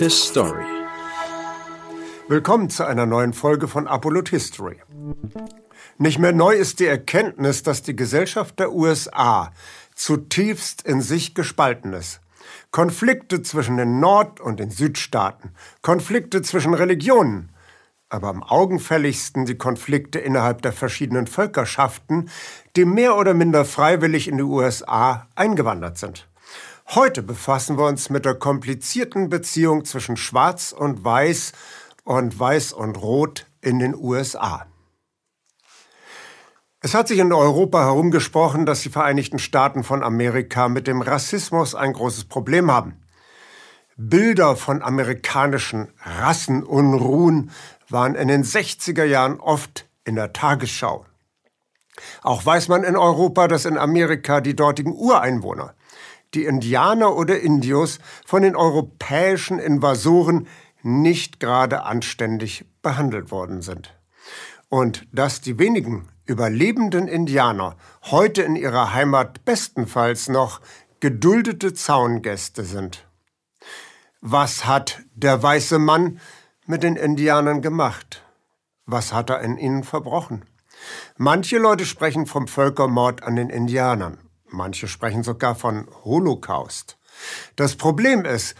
His Story. Willkommen zu einer neuen Folge von Apollo History. Nicht mehr neu ist die Erkenntnis, dass die Gesellschaft der USA zutiefst in sich gespalten ist. Konflikte zwischen den Nord- und den Südstaaten, Konflikte zwischen Religionen, aber am augenfälligsten die Konflikte innerhalb der verschiedenen Völkerschaften, die mehr oder minder freiwillig in die USA eingewandert sind. Heute befassen wir uns mit der komplizierten Beziehung zwischen Schwarz und Weiß und Weiß und Rot in den USA. Es hat sich in Europa herumgesprochen, dass die Vereinigten Staaten von Amerika mit dem Rassismus ein großes Problem haben. Bilder von amerikanischen Rassenunruhen waren in den 60er Jahren oft in der Tagesschau. Auch weiß man in Europa, dass in Amerika die dortigen Ureinwohner, die Indianer oder Indios, von den europäischen Invasoren nicht gerade anständig behandelt worden sind. Und dass die wenigen überlebenden Indianer heute in ihrer Heimat bestenfalls noch geduldete Zaungäste sind. Was hat der weiße Mann mit den Indianern gemacht? Was hat er in ihnen verbrochen? Manche Leute sprechen vom Völkermord an den Indianern. Manche sprechen sogar von Holocaust. Das Problem ist,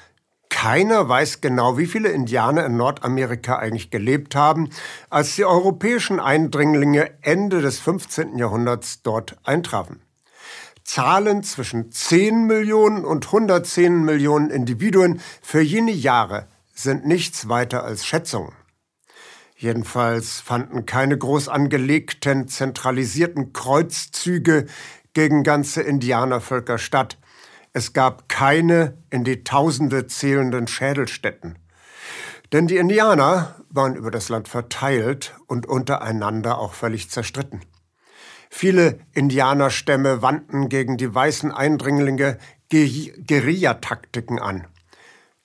keiner weiß genau, wie viele Indianer in Nordamerika eigentlich gelebt haben, als die europäischen Eindringlinge Ende des 15. Jahrhunderts dort eintrafen. Zahlen zwischen 10 Millionen und 110 Millionen Individuen für jene Jahre sind nichts weiter als Schätzungen. Jedenfalls fanden keine groß angelegten, zentralisierten Kreuzzüge gegen ganze Indianervölker statt, es gab keine in die Tausende zählenden Schädelstätten. Denn die Indianer waren über das Land verteilt und untereinander auch völlig zerstritten. Viele Indianerstämme wandten gegen die weißen Eindringlinge Guerillataktiken an.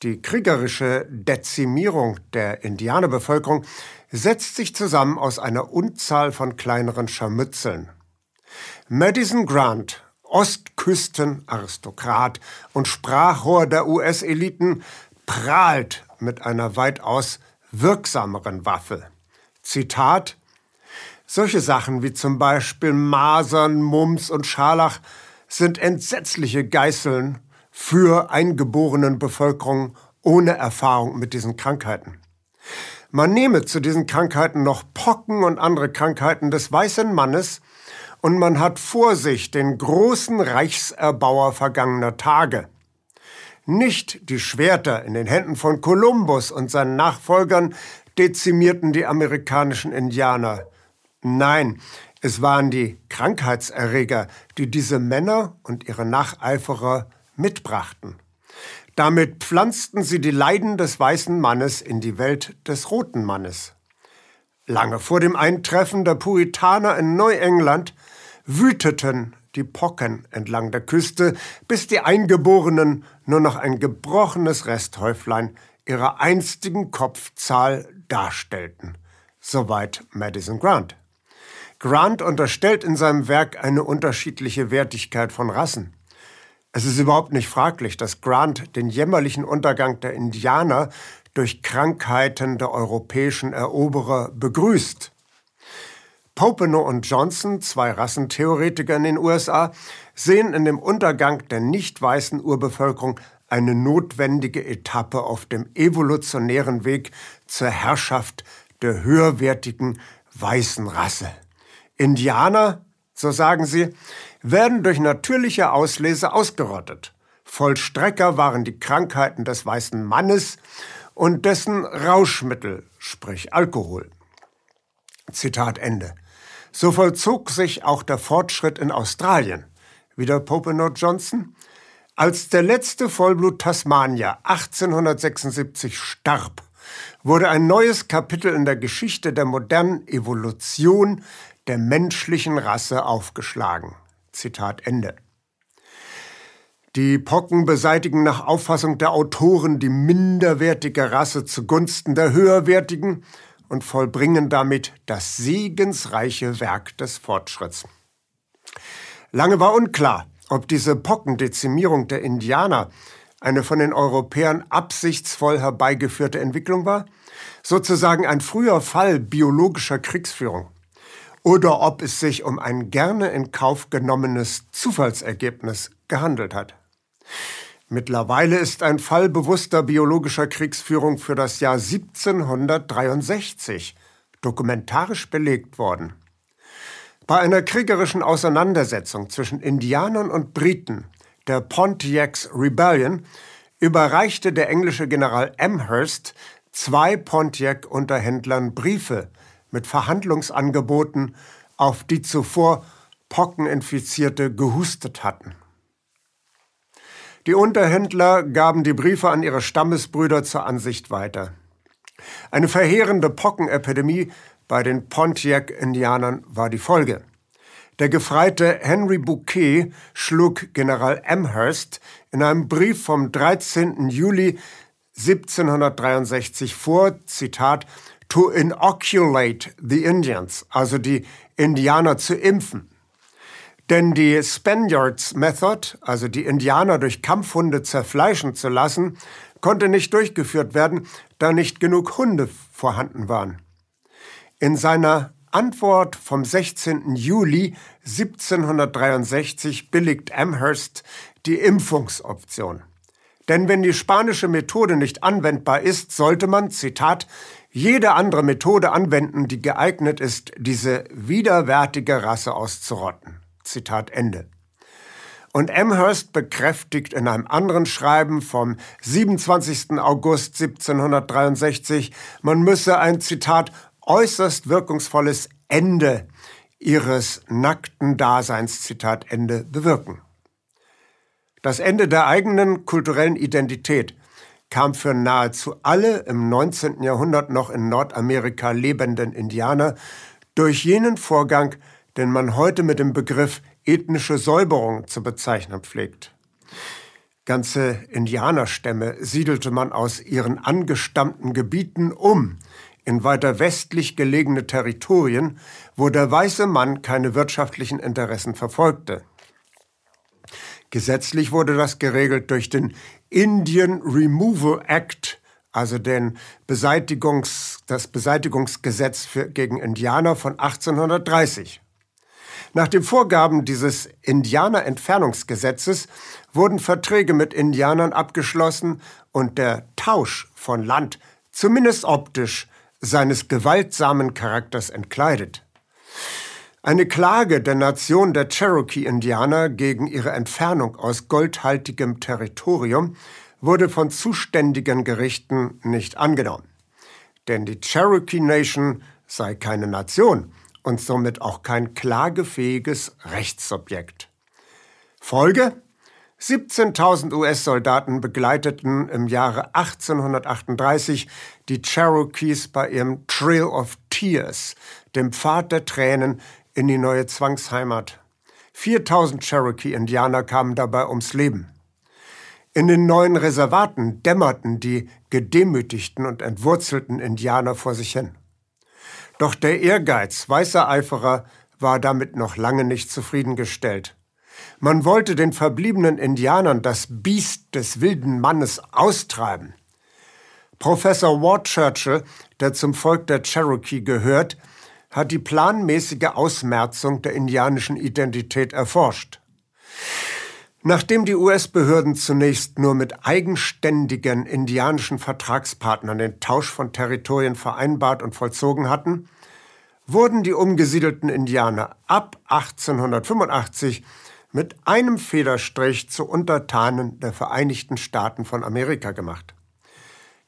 Die kriegerische Dezimierung der Indianerbevölkerung setzt sich zusammen aus einer Unzahl von kleineren Scharmützeln. Madison Grant Ostküstenaristokrat und Sprachrohr der US-Eliten, prahlt mit einer weitaus wirksameren Waffe. Zitat Solche Sachen wie zum Beispiel Masern, Mumps und Scharlach sind entsetzliche Geißeln für eingeborenen Bevölkerung ohne Erfahrung mit diesen Krankheiten. Man nehme zu diesen Krankheiten noch Pocken und andere Krankheiten des weißen Mannes, und man hat vor sich den großen Reichserbauer vergangener Tage. Nicht die Schwerter in den Händen von Kolumbus und seinen Nachfolgern dezimierten die amerikanischen Indianer. Nein, es waren die Krankheitserreger, die diese Männer und ihre Nacheiferer mitbrachten. Damit pflanzten sie die Leiden des weißen Mannes in die Welt des roten Mannes. Lange vor dem Eintreffen der Puritaner in Neuengland wüteten die Pocken entlang der Küste, bis die Eingeborenen nur noch ein gebrochenes Resthäuflein ihrer einstigen Kopfzahl darstellten. Soweit Madison Grant. Grant unterstellt in seinem Werk eine unterschiedliche Wertigkeit von Rassen. Es ist überhaupt nicht fraglich, dass Grant den jämmerlichen Untergang der Indianer durch Krankheiten der europäischen Eroberer begrüßt. Popenow und Johnson, zwei Rassentheoretiker in den USA, sehen in dem Untergang der nicht weißen Urbevölkerung eine notwendige Etappe auf dem evolutionären Weg zur Herrschaft der höherwertigen weißen Rasse. Indianer, so sagen sie, werden durch natürliche Auslese ausgerottet. Vollstrecker waren die Krankheiten des weißen Mannes und dessen Rauschmittel, sprich Alkohol. Zitat Ende. So vollzog sich auch der Fortschritt in Australien. Wieder Popenow Johnson. Als der letzte Vollblut Tasmania 1876 starb, wurde ein neues Kapitel in der Geschichte der modernen Evolution der menschlichen Rasse aufgeschlagen. Zitat Ende. Die Pocken beseitigen nach Auffassung der Autoren die minderwertige Rasse zugunsten der höherwertigen und vollbringen damit das segensreiche Werk des Fortschritts. Lange war unklar, ob diese Pockendezimierung der Indianer eine von den Europäern absichtsvoll herbeigeführte Entwicklung war, sozusagen ein früher Fall biologischer Kriegsführung, oder ob es sich um ein gerne in Kauf genommenes Zufallsergebnis gehandelt hat. Mittlerweile ist ein Fall bewusster biologischer Kriegsführung für das Jahr 1763 dokumentarisch belegt worden. Bei einer kriegerischen Auseinandersetzung zwischen Indianern und Briten, der Pontiac's Rebellion, überreichte der englische General Amherst zwei Pontiac-Unterhändlern Briefe mit Verhandlungsangeboten, auf die zuvor Pockeninfizierte gehustet hatten. Die Unterhändler gaben die Briefe an ihre Stammesbrüder zur Ansicht weiter. Eine verheerende Pockenepidemie bei den Pontiac-Indianern war die Folge. Der Gefreite Henry Bouquet schlug General Amherst in einem Brief vom 13. Juli 1763 vor, Zitat, to inoculate the Indians, also die Indianer zu impfen. Denn die Spaniards Method, also die Indianer durch Kampfhunde zerfleischen zu lassen, konnte nicht durchgeführt werden, da nicht genug Hunde vorhanden waren. In seiner Antwort vom 16. Juli 1763 billigt Amherst die Impfungsoption. Denn wenn die spanische Methode nicht anwendbar ist, sollte man, Zitat, jede andere Methode anwenden, die geeignet ist, diese widerwärtige Rasse auszurotten. Zitat Ende. Und Amherst bekräftigt in einem anderen Schreiben vom 27. August 1763, man müsse ein Zitat äußerst wirkungsvolles Ende ihres nackten Daseins, Zitat Ende, bewirken. Das Ende der eigenen kulturellen Identität kam für nahezu alle im 19. Jahrhundert noch in Nordamerika lebenden Indianer durch jenen Vorgang, den man heute mit dem Begriff ethnische Säuberung zu bezeichnen pflegt. Ganze Indianerstämme siedelte man aus ihren angestammten Gebieten um in weiter westlich gelegene Territorien, wo der weiße Mann keine wirtschaftlichen Interessen verfolgte. Gesetzlich wurde das geregelt durch den Indian Removal Act, also den Beseitigungs, das Beseitigungsgesetz für, gegen Indianer von 1830. Nach den Vorgaben dieses Indianerentfernungsgesetzes wurden Verträge mit Indianern abgeschlossen und der Tausch von Land, zumindest optisch, seines gewaltsamen Charakters entkleidet. Eine Klage der Nation der Cherokee-Indianer gegen ihre Entfernung aus goldhaltigem Territorium wurde von zuständigen Gerichten nicht angenommen. Denn die Cherokee Nation sei keine Nation und somit auch kein klagefähiges Rechtssubjekt. Folge? 17.000 US-Soldaten begleiteten im Jahre 1838 die Cherokees bei ihrem Trail of Tears, dem Pfad der Tränen, in die neue Zwangsheimat. 4000 Cherokee-Indianer kamen dabei ums Leben. In den neuen Reservaten dämmerten die gedemütigten und entwurzelten Indianer vor sich hin. Doch der Ehrgeiz weißer Eiferer war damit noch lange nicht zufriedengestellt. Man wollte den verbliebenen Indianern das Biest des wilden Mannes austreiben. Professor Ward Churchill, der zum Volk der Cherokee gehört, hat die planmäßige Ausmerzung der indianischen Identität erforscht. Nachdem die US-Behörden zunächst nur mit eigenständigen indianischen Vertragspartnern den Tausch von Territorien vereinbart und vollzogen hatten, wurden die umgesiedelten Indianer ab 1885 mit einem Federstrich zu Untertanen der Vereinigten Staaten von Amerika gemacht.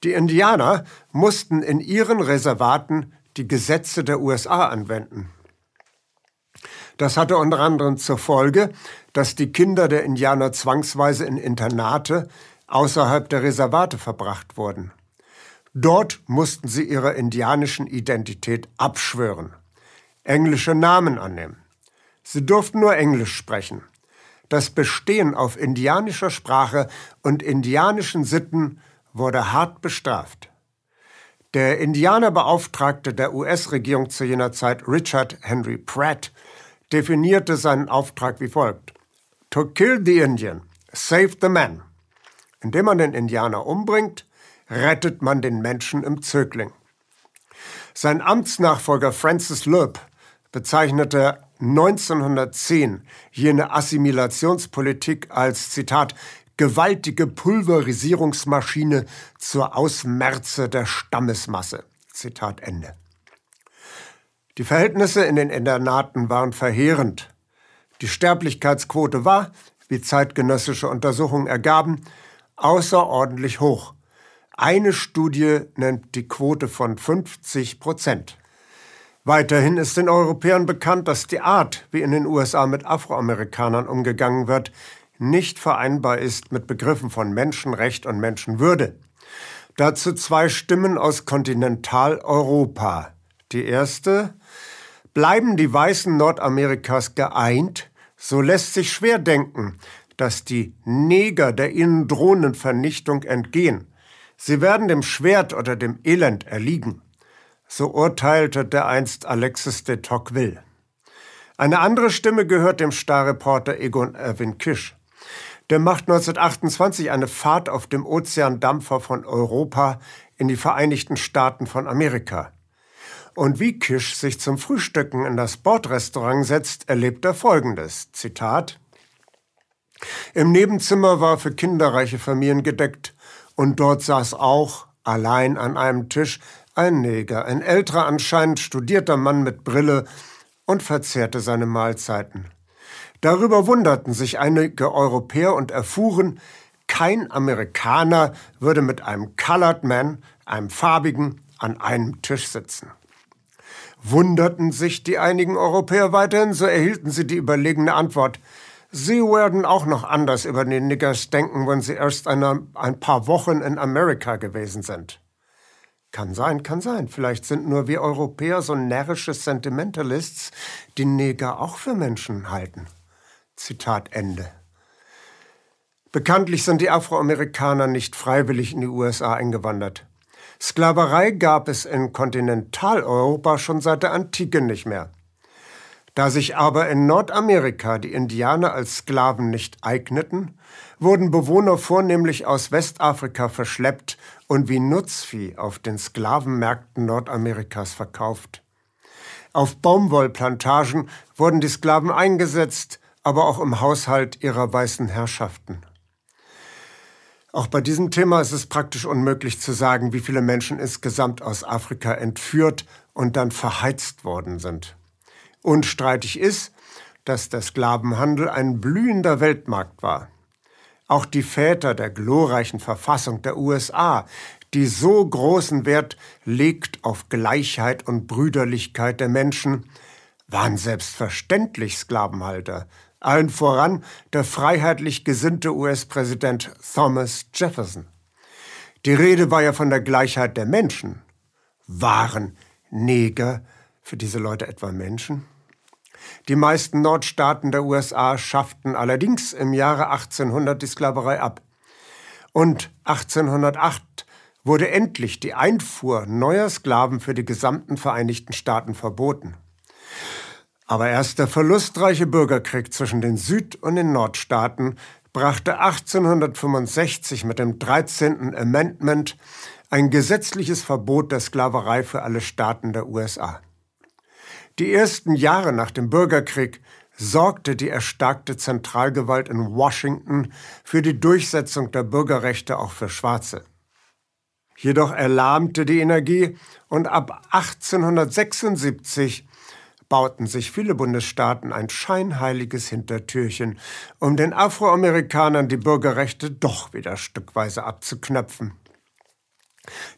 Die Indianer mussten in ihren Reservaten die Gesetze der USA anwenden. Das hatte unter anderem zur Folge, dass die Kinder der Indianer zwangsweise in Internate außerhalb der Reservate verbracht wurden. Dort mussten sie ihrer indianischen Identität abschwören, englische Namen annehmen. Sie durften nur Englisch sprechen. Das Bestehen auf indianischer Sprache und indianischen Sitten wurde hart bestraft. Der Indianerbeauftragte der US-Regierung zu jener Zeit, Richard Henry Pratt, definierte seinen Auftrag wie folgt. To kill the Indian, save the man. Indem man den Indianer umbringt, rettet man den Menschen im Zögling. Sein Amtsnachfolger Francis Loeb bezeichnete 1910 jene Assimilationspolitik als Zitat gewaltige Pulverisierungsmaschine zur Ausmerze der Stammesmasse. Zitat Ende. Die Verhältnisse in den Internaten waren verheerend. Die Sterblichkeitsquote war, wie zeitgenössische Untersuchungen ergaben, außerordentlich hoch. Eine Studie nennt die Quote von 50 Prozent. Weiterhin ist den Europäern bekannt, dass die Art, wie in den USA mit Afroamerikanern umgegangen wird, nicht vereinbar ist mit Begriffen von Menschenrecht und Menschenwürde. Dazu zwei Stimmen aus Kontinentaleuropa. Die erste Bleiben die Weißen Nordamerikas geeint, so lässt sich schwer denken, dass die Neger der ihnen drohenden Vernichtung entgehen. Sie werden dem Schwert oder dem Elend erliegen. So urteilte dereinst Alexis de Tocqueville. Eine andere Stimme gehört dem Starreporter Egon Erwin Kisch. Der macht 1928 eine Fahrt auf dem Ozeandampfer von Europa in die Vereinigten Staaten von Amerika. Und wie Kisch sich zum Frühstücken in das Bordrestaurant setzt, erlebt er Folgendes. Zitat. Im Nebenzimmer war für kinderreiche Familien gedeckt und dort saß auch, allein an einem Tisch, ein Neger, ein älterer, anscheinend studierter Mann mit Brille und verzehrte seine Mahlzeiten. Darüber wunderten sich einige Europäer und erfuhren, kein Amerikaner würde mit einem Colored Man, einem Farbigen, an einem Tisch sitzen. Wunderten sich die einigen Europäer weiterhin, so erhielten sie die überlegene Antwort. Sie werden auch noch anders über die Niggers denken, wenn sie erst eine, ein paar Wochen in Amerika gewesen sind. Kann sein, kann sein. Vielleicht sind nur wir Europäer so närrische Sentimentalists, die Neger auch für Menschen halten. Zitat Ende. Bekanntlich sind die Afroamerikaner nicht freiwillig in die USA eingewandert. Sklaverei gab es in Kontinentaleuropa schon seit der Antike nicht mehr. Da sich aber in Nordamerika die Indianer als Sklaven nicht eigneten, wurden Bewohner vornehmlich aus Westafrika verschleppt und wie Nutzvieh auf den Sklavenmärkten Nordamerikas verkauft. Auf Baumwollplantagen wurden die Sklaven eingesetzt, aber auch im Haushalt ihrer weißen Herrschaften. Auch bei diesem Thema ist es praktisch unmöglich zu sagen, wie viele Menschen insgesamt aus Afrika entführt und dann verheizt worden sind. Unstreitig ist, dass der Sklavenhandel ein blühender Weltmarkt war. Auch die Väter der glorreichen Verfassung der USA, die so großen Wert legt auf Gleichheit und Brüderlichkeit der Menschen, waren selbstverständlich Sklavenhalter, allen voran der freiheitlich gesinnte US-Präsident Thomas Jefferson. Die Rede war ja von der Gleichheit der Menschen. Waren Neger für diese Leute etwa Menschen? Die meisten Nordstaaten der USA schafften allerdings im Jahre 1800 die Sklaverei ab. Und 1808 wurde endlich die Einfuhr neuer Sklaven für die gesamten Vereinigten Staaten verboten. Aber erst der verlustreiche Bürgerkrieg zwischen den Süd- und den Nordstaaten brachte 1865 mit dem 13. Amendment ein gesetzliches Verbot der Sklaverei für alle Staaten der USA. Die ersten Jahre nach dem Bürgerkrieg sorgte die erstarkte Zentralgewalt in Washington für die Durchsetzung der Bürgerrechte auch für Schwarze. Jedoch erlahmte die Energie und ab 1876 bauten sich viele Bundesstaaten ein scheinheiliges Hintertürchen, um den Afroamerikanern die Bürgerrechte doch wieder stückweise abzuknöpfen.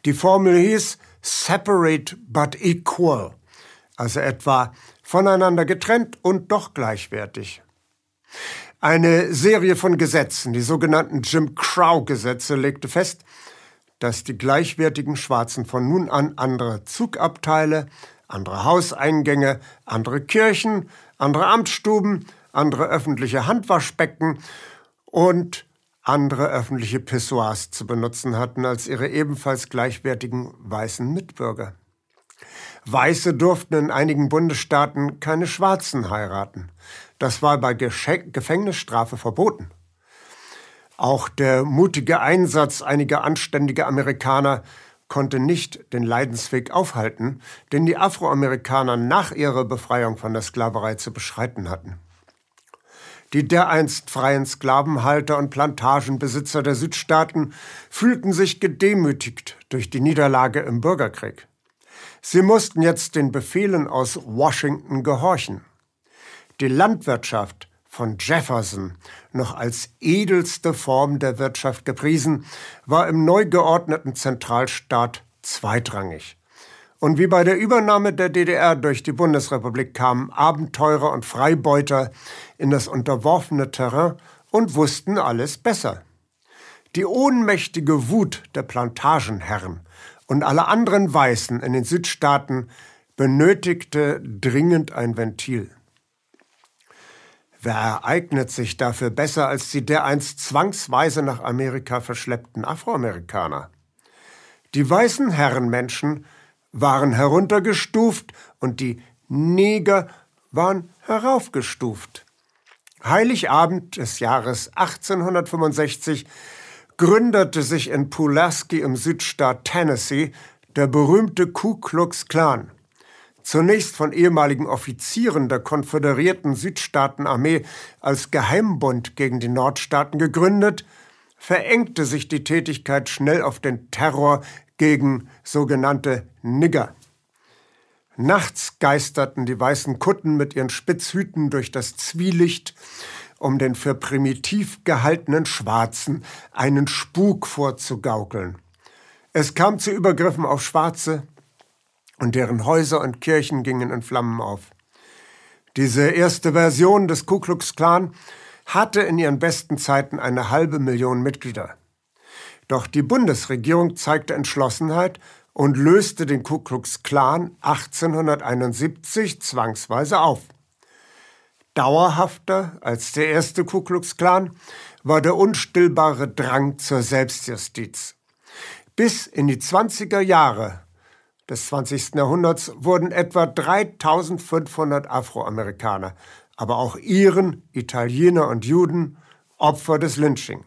Die Formel hieß Separate but Equal, also etwa voneinander getrennt und doch gleichwertig. Eine Serie von Gesetzen, die sogenannten Jim Crow-Gesetze, legte fest, dass die gleichwertigen Schwarzen von nun an andere Zugabteile, andere Hauseingänge, andere Kirchen, andere Amtsstuben, andere öffentliche Handwaschbecken und andere öffentliche Pissoirs zu benutzen hatten als ihre ebenfalls gleichwertigen weißen Mitbürger. Weiße durften in einigen Bundesstaaten keine Schwarzen heiraten. Das war bei Gefängnisstrafe verboten. Auch der mutige Einsatz einiger anständiger Amerikaner konnte nicht den Leidensweg aufhalten, den die Afroamerikaner nach ihrer Befreiung von der Sklaverei zu beschreiten hatten. Die dereinst freien Sklavenhalter und Plantagenbesitzer der Südstaaten fühlten sich gedemütigt durch die Niederlage im Bürgerkrieg. Sie mussten jetzt den Befehlen aus Washington gehorchen. Die Landwirtschaft von Jefferson noch als edelste Form der Wirtschaft gepriesen, war im neu geordneten Zentralstaat zweitrangig. Und wie bei der Übernahme der DDR durch die Bundesrepublik kamen Abenteurer und Freibeuter in das unterworfene Terrain und wussten alles besser. Die ohnmächtige Wut der Plantagenherren und aller anderen Weißen in den Südstaaten benötigte dringend ein Ventil. Wer ereignet sich dafür besser als die dereinst zwangsweise nach Amerika verschleppten Afroamerikaner? Die weißen Herrenmenschen waren heruntergestuft und die Neger waren heraufgestuft. Heiligabend des Jahres 1865 gründete sich in Pulaski im Südstaat Tennessee der berühmte Ku Klux Klan zunächst von ehemaligen Offizieren der konföderierten Südstaatenarmee als Geheimbund gegen die Nordstaaten gegründet, verengte sich die Tätigkeit schnell auf den Terror gegen sogenannte Nigger. Nachts geisterten die weißen Kutten mit ihren Spitzhüten durch das Zwielicht, um den für primitiv gehaltenen Schwarzen einen Spuk vorzugaukeln. Es kam zu Übergriffen auf Schwarze, und deren Häuser und Kirchen gingen in Flammen auf. Diese erste Version des Ku Klux Klan hatte in ihren besten Zeiten eine halbe Million Mitglieder. Doch die Bundesregierung zeigte Entschlossenheit und löste den Ku Klux Klan 1871 zwangsweise auf. Dauerhafter als der erste Ku Klux Klan war der unstillbare Drang zur Selbstjustiz. Bis in die 20er Jahre des 20. Jahrhunderts wurden etwa 3500 Afroamerikaner, aber auch Iren, Italiener und Juden Opfer des Lynching.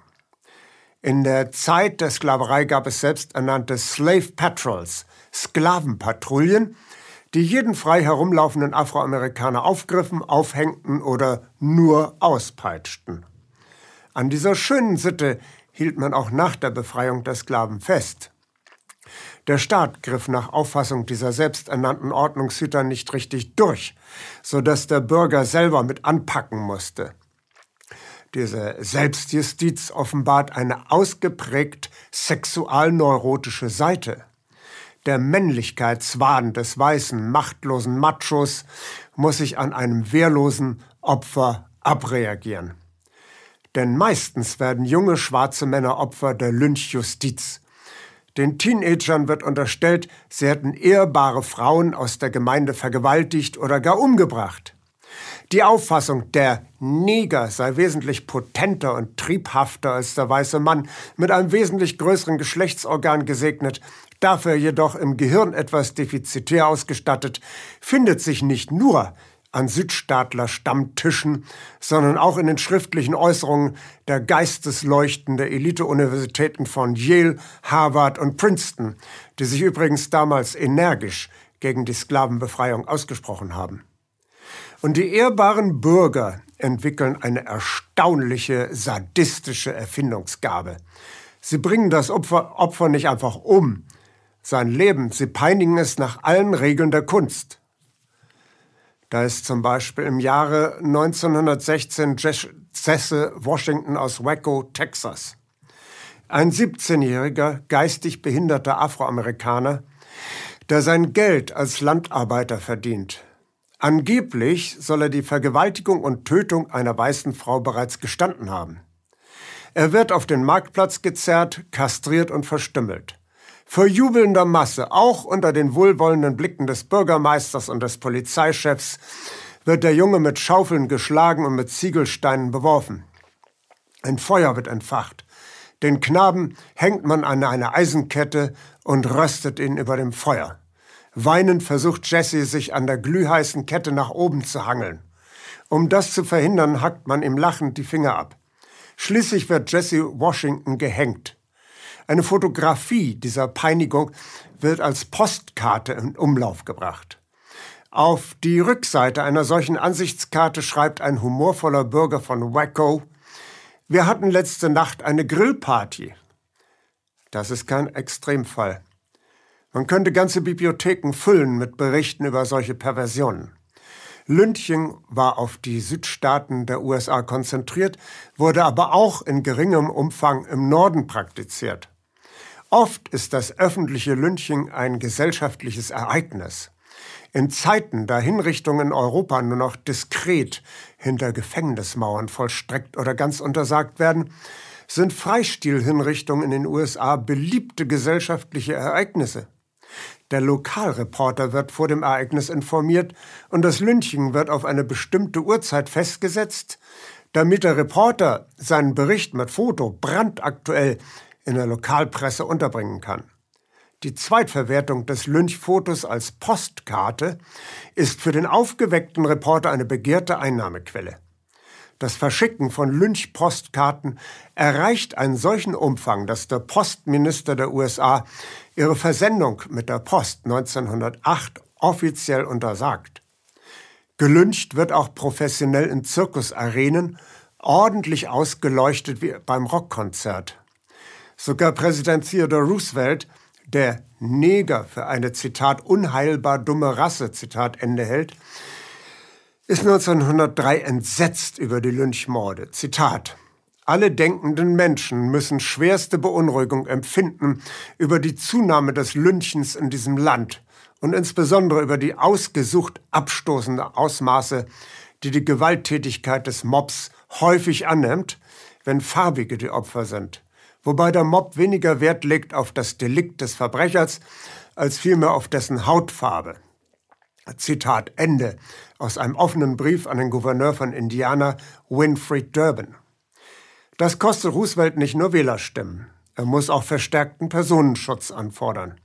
In der Zeit der Sklaverei gab es selbsternannte Slave Patrols, Sklavenpatrouillen, die jeden frei herumlaufenden Afroamerikaner aufgriffen, aufhängten oder nur auspeitschten. An dieser schönen Sitte hielt man auch nach der Befreiung der Sklaven fest. Der Staat griff nach Auffassung dieser selbsternannten Ordnungshüter nicht richtig durch, so dass der Bürger selber mit anpacken musste. Diese Selbstjustiz offenbart eine ausgeprägt sexualneurotische Seite. Der Männlichkeitswahn des weißen, machtlosen Machos muss sich an einem wehrlosen Opfer abreagieren. Denn meistens werden junge schwarze Männer Opfer der Lynchjustiz. Den Teenagern wird unterstellt, sie hätten ehrbare Frauen aus der Gemeinde vergewaltigt oder gar umgebracht. Die Auffassung, der Neger sei wesentlich potenter und triebhafter als der weiße Mann, mit einem wesentlich größeren Geschlechtsorgan gesegnet, dafür jedoch im Gehirn etwas defizitär ausgestattet, findet sich nicht nur an Südstaatler-Stammtischen, sondern auch in den schriftlichen Äußerungen der Geistesleuchten der Elite-Universitäten von Yale, Harvard und Princeton, die sich übrigens damals energisch gegen die Sklavenbefreiung ausgesprochen haben. Und die ehrbaren Bürger entwickeln eine erstaunliche sadistische Erfindungsgabe. Sie bringen das Opfer, Opfer nicht einfach um, sein Leben, sie peinigen es nach allen Regeln der Kunst. Da ist zum Beispiel im Jahre 1916 Jesse Washington aus Waco, Texas. Ein 17-jähriger, geistig behinderter Afroamerikaner, der sein Geld als Landarbeiter verdient. Angeblich soll er die Vergewaltigung und Tötung einer weißen Frau bereits gestanden haben. Er wird auf den Marktplatz gezerrt, kastriert und verstümmelt. Vor jubelnder Masse, auch unter den wohlwollenden Blicken des Bürgermeisters und des Polizeichefs, wird der Junge mit Schaufeln geschlagen und mit Ziegelsteinen beworfen. Ein Feuer wird entfacht. Den Knaben hängt man an eine Eisenkette und röstet ihn über dem Feuer. Weinend versucht Jesse, sich an der glühheißen Kette nach oben zu hangeln. Um das zu verhindern, hackt man ihm lachend die Finger ab. Schließlich wird Jesse Washington gehängt. Eine Fotografie dieser Peinigung wird als Postkarte in Umlauf gebracht. Auf die Rückseite einer solchen Ansichtskarte schreibt ein humorvoller Bürger von Waco, wir hatten letzte Nacht eine Grillparty. Das ist kein Extremfall. Man könnte ganze Bibliotheken füllen mit Berichten über solche Perversionen. Lynching war auf die Südstaaten der USA konzentriert, wurde aber auch in geringem Umfang im Norden praktiziert. Oft ist das öffentliche Lynching ein gesellschaftliches Ereignis. In Zeiten, da Hinrichtungen in Europa nur noch diskret hinter Gefängnismauern vollstreckt oder ganz untersagt werden, sind Freistilhinrichtungen in den USA beliebte gesellschaftliche Ereignisse. Der Lokalreporter wird vor dem Ereignis informiert und das Lynching wird auf eine bestimmte Uhrzeit festgesetzt, damit der Reporter seinen Bericht mit Foto brandaktuell in der Lokalpresse unterbringen kann. Die Zweitverwertung des Lynchfotos als Postkarte ist für den aufgeweckten Reporter eine begehrte Einnahmequelle. Das Verschicken von Lynchpostkarten erreicht einen solchen Umfang, dass der Postminister der USA ihre Versendung mit der Post 1908 offiziell untersagt. Gelyncht wird auch professionell in Zirkusarenen, ordentlich ausgeleuchtet wie beim Rockkonzert. Sogar Präsident Theodore Roosevelt, der Neger für eine Zitat unheilbar dumme Rasse Zitat Ende hält, ist 1903 entsetzt über die Lynchmorde. Zitat alle denkenden Menschen müssen schwerste Beunruhigung empfinden über die Zunahme des Lynchens in diesem Land und insbesondere über die ausgesucht abstoßende Ausmaße, die die Gewalttätigkeit des Mobs häufig annimmt, wenn Farbige die Opfer sind, wobei der Mob weniger Wert legt auf das Delikt des Verbrechers als vielmehr auf dessen Hautfarbe. Zitat Ende aus einem offenen Brief an den Gouverneur von Indiana, Winfried Durbin. Das kostet Roosevelt nicht nur Wählerstimmen. Er muss auch verstärkten Personenschutz anfordern.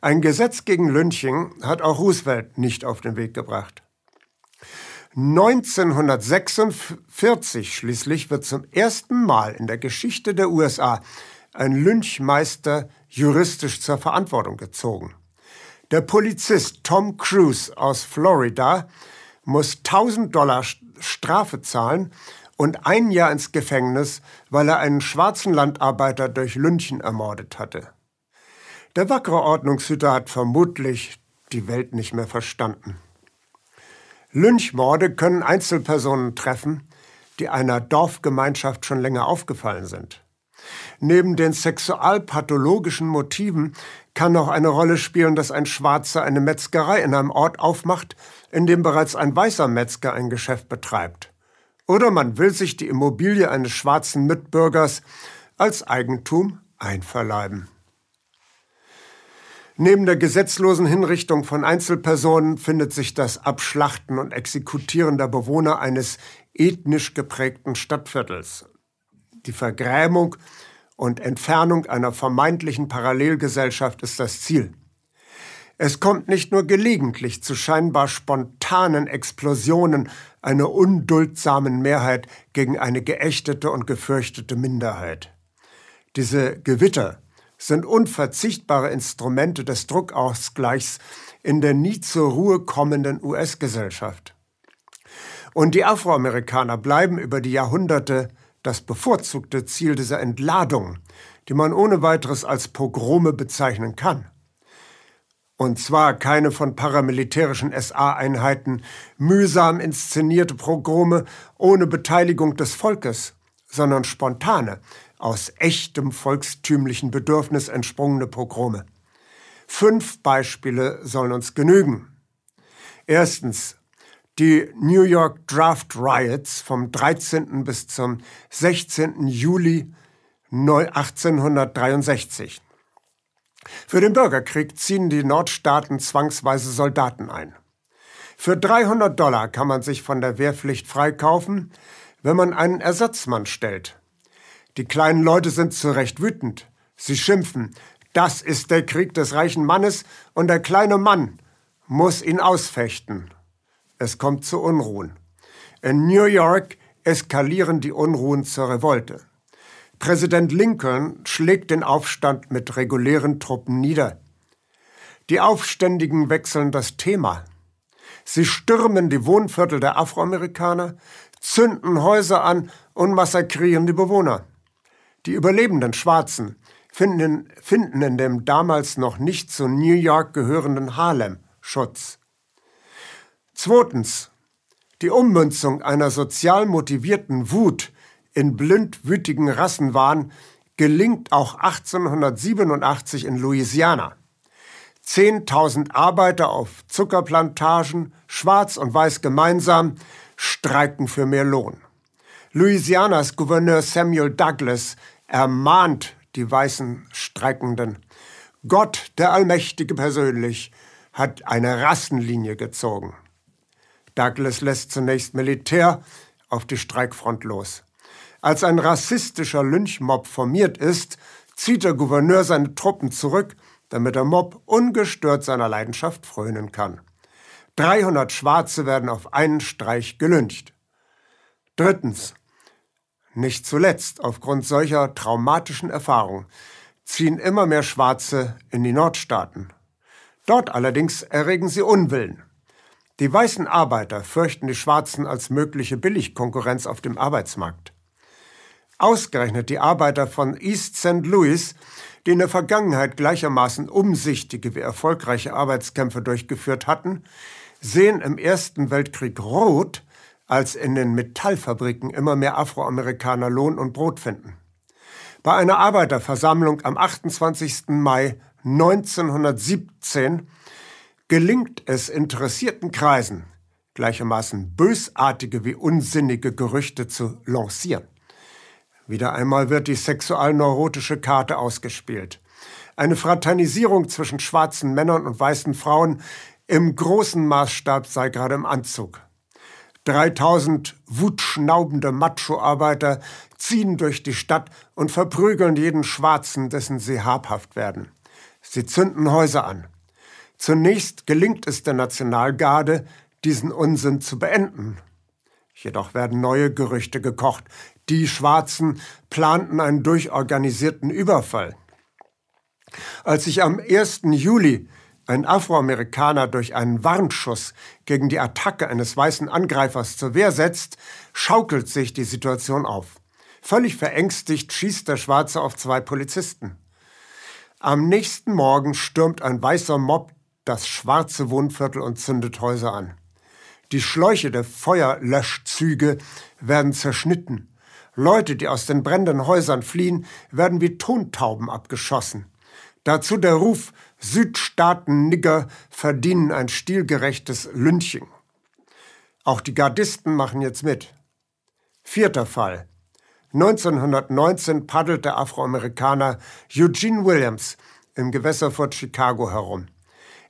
Ein Gesetz gegen Lynching hat auch Roosevelt nicht auf den Weg gebracht. 1946 schließlich wird zum ersten Mal in der Geschichte der USA ein Lynchmeister juristisch zur Verantwortung gezogen. Der Polizist Tom Cruise aus Florida muss 1000 Dollar Strafe zahlen und ein Jahr ins Gefängnis, weil er einen schwarzen Landarbeiter durch Lynchen ermordet hatte. Der wackere Ordnungshüter hat vermutlich die Welt nicht mehr verstanden. Lynchmorde können Einzelpersonen treffen, die einer Dorfgemeinschaft schon länger aufgefallen sind. Neben den sexualpathologischen Motiven kann auch eine Rolle spielen, dass ein Schwarzer eine Metzgerei in einem Ort aufmacht, in dem bereits ein weißer Metzger ein Geschäft betreibt. Oder man will sich die Immobilie eines schwarzen Mitbürgers als Eigentum einverleiben. Neben der gesetzlosen Hinrichtung von Einzelpersonen findet sich das Abschlachten und Exekutieren der Bewohner eines ethnisch geprägten Stadtviertels. Die Vergrämung und Entfernung einer vermeintlichen Parallelgesellschaft ist das Ziel. Es kommt nicht nur gelegentlich zu scheinbar spontanen Explosionen einer unduldsamen Mehrheit gegen eine geächtete und gefürchtete Minderheit. Diese Gewitter sind unverzichtbare Instrumente des Druckausgleichs in der nie zur Ruhe kommenden US-Gesellschaft. Und die Afroamerikaner bleiben über die Jahrhunderte das bevorzugte Ziel dieser Entladung, die man ohne weiteres als Pogrome bezeichnen kann. Und zwar keine von paramilitärischen SA-Einheiten mühsam inszenierte Pogrome ohne Beteiligung des Volkes, sondern spontane, aus echtem volkstümlichen Bedürfnis entsprungene Pogrome. Fünf Beispiele sollen uns genügen. Erstens die New York Draft Riots vom 13. bis zum 16. Juli 1863. Für den Bürgerkrieg ziehen die Nordstaaten zwangsweise Soldaten ein. Für 300 Dollar kann man sich von der Wehrpflicht freikaufen, wenn man einen Ersatzmann stellt. Die kleinen Leute sind zu Recht wütend. Sie schimpfen, das ist der Krieg des reichen Mannes und der kleine Mann muss ihn ausfechten. Es kommt zu Unruhen. In New York eskalieren die Unruhen zur Revolte. Präsident Lincoln schlägt den Aufstand mit regulären Truppen nieder. Die Aufständigen wechseln das Thema. Sie stürmen die Wohnviertel der Afroamerikaner, zünden Häuser an und massakrieren die Bewohner. Die überlebenden Schwarzen finden, finden in dem damals noch nicht zu New York gehörenden Harlem Schutz. Zweitens. Die Ummünzung einer sozial motivierten Wut in blindwütigen Rassenwahn gelingt auch 1887 in Louisiana. Zehntausend Arbeiter auf Zuckerplantagen, schwarz und weiß gemeinsam, streiken für mehr Lohn. Louisianas Gouverneur Samuel Douglas ermahnt die weißen Streikenden. Gott, der Allmächtige persönlich, hat eine Rassenlinie gezogen. Douglas lässt zunächst Militär auf die Streikfront los. Als ein rassistischer Lynchmob formiert ist, zieht der Gouverneur seine Truppen zurück, damit der Mob ungestört seiner Leidenschaft frönen kann. 300 Schwarze werden auf einen Streich gelyncht. Drittens. Nicht zuletzt aufgrund solcher traumatischen Erfahrungen ziehen immer mehr Schwarze in die Nordstaaten. Dort allerdings erregen sie Unwillen. Die weißen Arbeiter fürchten die Schwarzen als mögliche Billigkonkurrenz auf dem Arbeitsmarkt. Ausgerechnet die Arbeiter von East St. Louis, die in der Vergangenheit gleichermaßen umsichtige wie erfolgreiche Arbeitskämpfe durchgeführt hatten, sehen im Ersten Weltkrieg rot, als in den Metallfabriken immer mehr Afroamerikaner Lohn und Brot finden. Bei einer Arbeiterversammlung am 28. Mai 1917 gelingt es interessierten Kreisen, gleichermaßen bösartige wie unsinnige Gerüchte zu lancieren. Wieder einmal wird die sexualneurotische Karte ausgespielt. Eine Fraternisierung zwischen schwarzen Männern und weißen Frauen im großen Maßstab sei gerade im Anzug. 3000 wutschnaubende Macho-Arbeiter ziehen durch die Stadt und verprügeln jeden Schwarzen, dessen sie habhaft werden. Sie zünden Häuser an. Zunächst gelingt es der Nationalgarde, diesen Unsinn zu beenden. Jedoch werden neue Gerüchte gekocht. Die Schwarzen planten einen durchorganisierten Überfall. Als sich am 1. Juli ein Afroamerikaner durch einen Warnschuss gegen die Attacke eines weißen Angreifers zur Wehr setzt, schaukelt sich die Situation auf. Völlig verängstigt schießt der Schwarze auf zwei Polizisten. Am nächsten Morgen stürmt ein weißer Mob das schwarze Wohnviertel und zündet Häuser an. Die Schläuche der Feuerlöschzüge werden zerschnitten. Leute, die aus den brennenden Häusern fliehen, werden wie Tontauben abgeschossen. Dazu der Ruf, Südstaaten-Nigger verdienen ein stilgerechtes Lynching. Auch die Gardisten machen jetzt mit. Vierter Fall. 1919 paddelt der Afroamerikaner Eugene Williams im Gewässer vor Chicago herum.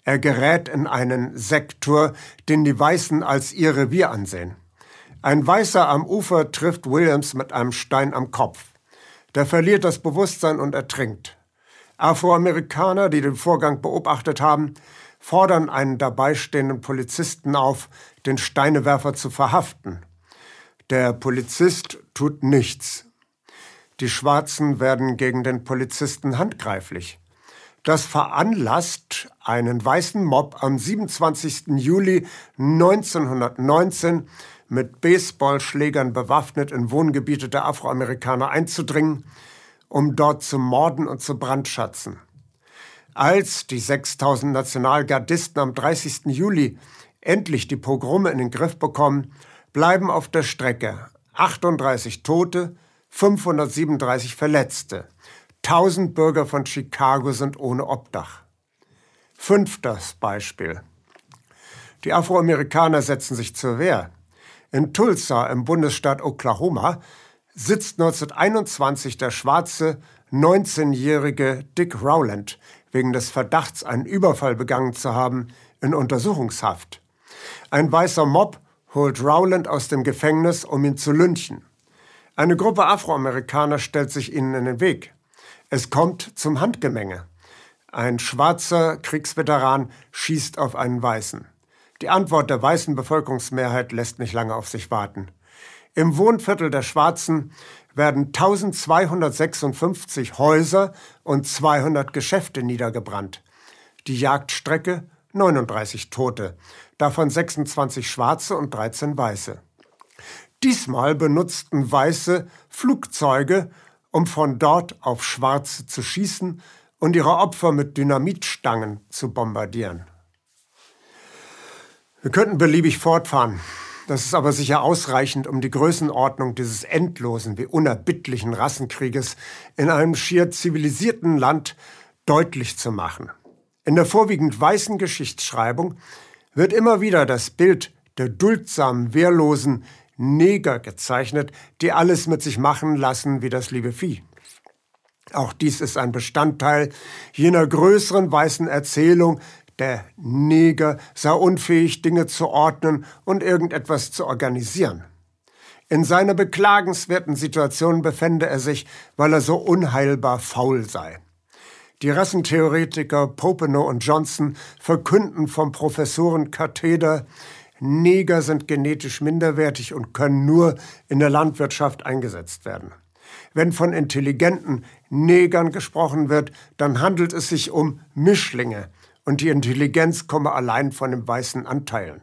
Er gerät in einen Sektor, den die Weißen als ihr Revier ansehen. Ein Weißer am Ufer trifft Williams mit einem Stein am Kopf. Der verliert das Bewusstsein und ertrinkt. Afroamerikaner, die den Vorgang beobachtet haben, fordern einen dabei stehenden Polizisten auf, den Steinewerfer zu verhaften. Der Polizist tut nichts. Die Schwarzen werden gegen den Polizisten handgreiflich. Das veranlasst einen weißen Mob am 27. Juli 1919 mit Baseballschlägern bewaffnet in Wohngebiete der Afroamerikaner einzudringen um dort zu morden und zu brandschatzen. Als die 6000 Nationalgardisten am 30. Juli endlich die Pogrome in den Griff bekommen, bleiben auf der Strecke 38 Tote, 537 Verletzte. 1000 Bürger von Chicago sind ohne Obdach. Fünftes Beispiel. Die Afroamerikaner setzen sich zur Wehr. In Tulsa im Bundesstaat Oklahoma sitzt 1921 der schwarze 19-jährige Dick Rowland wegen des Verdachts, einen Überfall begangen zu haben, in Untersuchungshaft. Ein weißer Mob holt Rowland aus dem Gefängnis, um ihn zu lynchen. Eine Gruppe Afroamerikaner stellt sich ihnen in den Weg. Es kommt zum Handgemenge. Ein schwarzer Kriegsveteran schießt auf einen Weißen. Die Antwort der weißen Bevölkerungsmehrheit lässt nicht lange auf sich warten. Im Wohnviertel der Schwarzen werden 1256 Häuser und 200 Geschäfte niedergebrannt. Die Jagdstrecke 39 Tote, davon 26 Schwarze und 13 Weiße. Diesmal benutzten Weiße Flugzeuge, um von dort auf Schwarze zu schießen und ihre Opfer mit Dynamitstangen zu bombardieren. Wir könnten beliebig fortfahren. Das ist aber sicher ausreichend, um die Größenordnung dieses endlosen wie unerbittlichen Rassenkrieges in einem schier zivilisierten Land deutlich zu machen. In der vorwiegend weißen Geschichtsschreibung wird immer wieder das Bild der duldsamen, wehrlosen Neger gezeichnet, die alles mit sich machen lassen wie das liebe Vieh. Auch dies ist ein Bestandteil jener größeren weißen Erzählung, der Neger sei unfähig, Dinge zu ordnen und irgendetwas zu organisieren. In seiner beklagenswerten Situation befände er sich, weil er so unheilbar faul sei. Die Rassentheoretiker Popenow und Johnson verkünden vom Professoren Katheder, Neger sind genetisch minderwertig und können nur in der Landwirtschaft eingesetzt werden. Wenn von intelligenten Negern gesprochen wird, dann handelt es sich um Mischlinge, und die Intelligenz komme allein von den weißen Anteilen.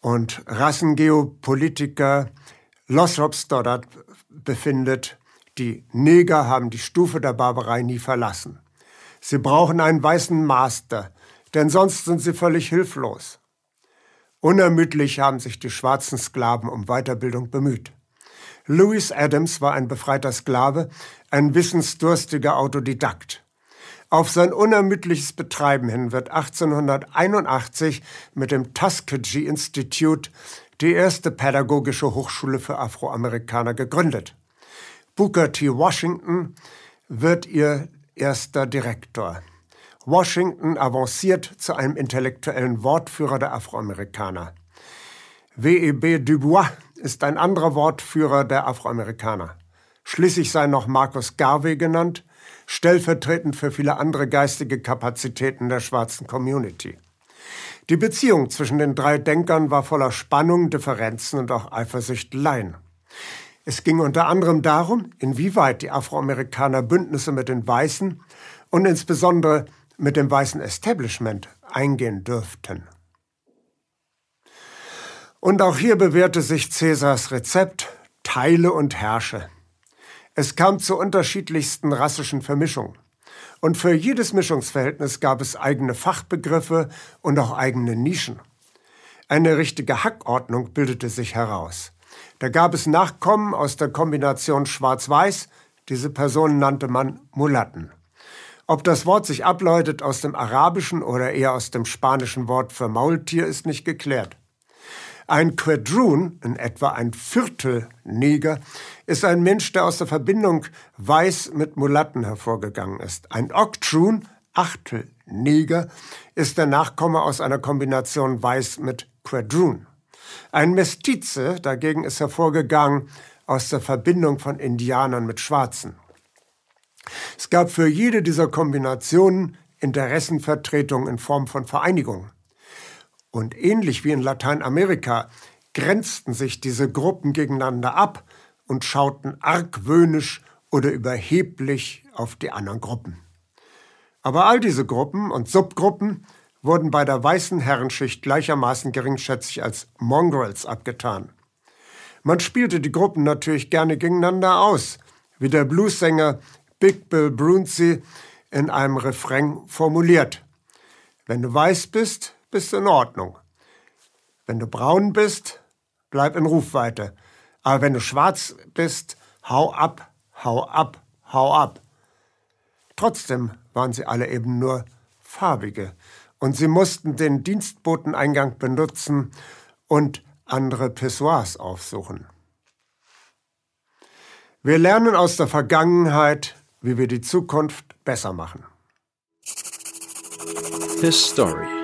Und Rassengeopolitiker Lothrop Stoddard befindet, die Neger haben die Stufe der Barbarei nie verlassen. Sie brauchen einen weißen Master, denn sonst sind sie völlig hilflos. Unermüdlich haben sich die schwarzen Sklaven um Weiterbildung bemüht. Louis Adams war ein befreiter Sklave, ein wissensdurstiger Autodidakt. Auf sein unermüdliches Betreiben hin wird 1881 mit dem Tuskegee Institute die erste pädagogische Hochschule für Afroamerikaner gegründet. Booker T. Washington wird ihr erster Direktor. Washington avanciert zu einem intellektuellen Wortführer der Afroamerikaner. W.E.B. Du Bois ist ein anderer Wortführer der Afroamerikaner. Schließlich sei noch Marcus Garvey genannt, stellvertretend für viele andere geistige Kapazitäten der schwarzen Community. Die Beziehung zwischen den drei Denkern war voller Spannung, Differenzen und auch Eifersüchteleien. Es ging unter anderem darum, inwieweit die Afroamerikaner Bündnisse mit den Weißen und insbesondere mit dem weißen Establishment eingehen dürften. Und auch hier bewährte sich Cäsars Rezept Teile und Herrsche. Es kam zu unterschiedlichsten rassischen Vermischungen. Und für jedes Mischungsverhältnis gab es eigene Fachbegriffe und auch eigene Nischen. Eine richtige Hackordnung bildete sich heraus. Da gab es Nachkommen aus der Kombination Schwarz-Weiß, diese Personen nannte man Mulatten. Ob das Wort sich ableitet aus dem arabischen oder eher aus dem spanischen Wort für Maultier, ist nicht geklärt. Ein Quadroon, in etwa ein Viertel Neger, ist ein Mensch, der aus der Verbindung Weiß mit Mulatten hervorgegangen ist. Ein Octroon, Achtel Neger, ist der Nachkomme aus einer Kombination Weiß mit Quadroon. Ein Mestize dagegen ist hervorgegangen aus der Verbindung von Indianern mit Schwarzen. Es gab für jede dieser Kombinationen Interessenvertretungen in Form von Vereinigungen. Und ähnlich wie in Lateinamerika grenzten sich diese Gruppen gegeneinander ab und schauten argwöhnisch oder überheblich auf die anderen Gruppen. Aber all diese Gruppen und Subgruppen wurden bei der weißen Herrenschicht gleichermaßen geringschätzig als Mongrels abgetan. Man spielte die Gruppen natürlich gerne gegeneinander aus, wie der Bluesänger Big Bill Brunsey in einem Refrain formuliert. Wenn du weiß bist, bist du in Ordnung. Wenn du braun bist, bleib in Rufweite. Aber wenn du schwarz bist, hau ab, hau ab, hau ab. Trotzdem waren sie alle eben nur farbige und sie mussten den Dienstboteneingang benutzen und andere Pissoirs aufsuchen. Wir lernen aus der Vergangenheit, wie wir die Zukunft besser machen. His Story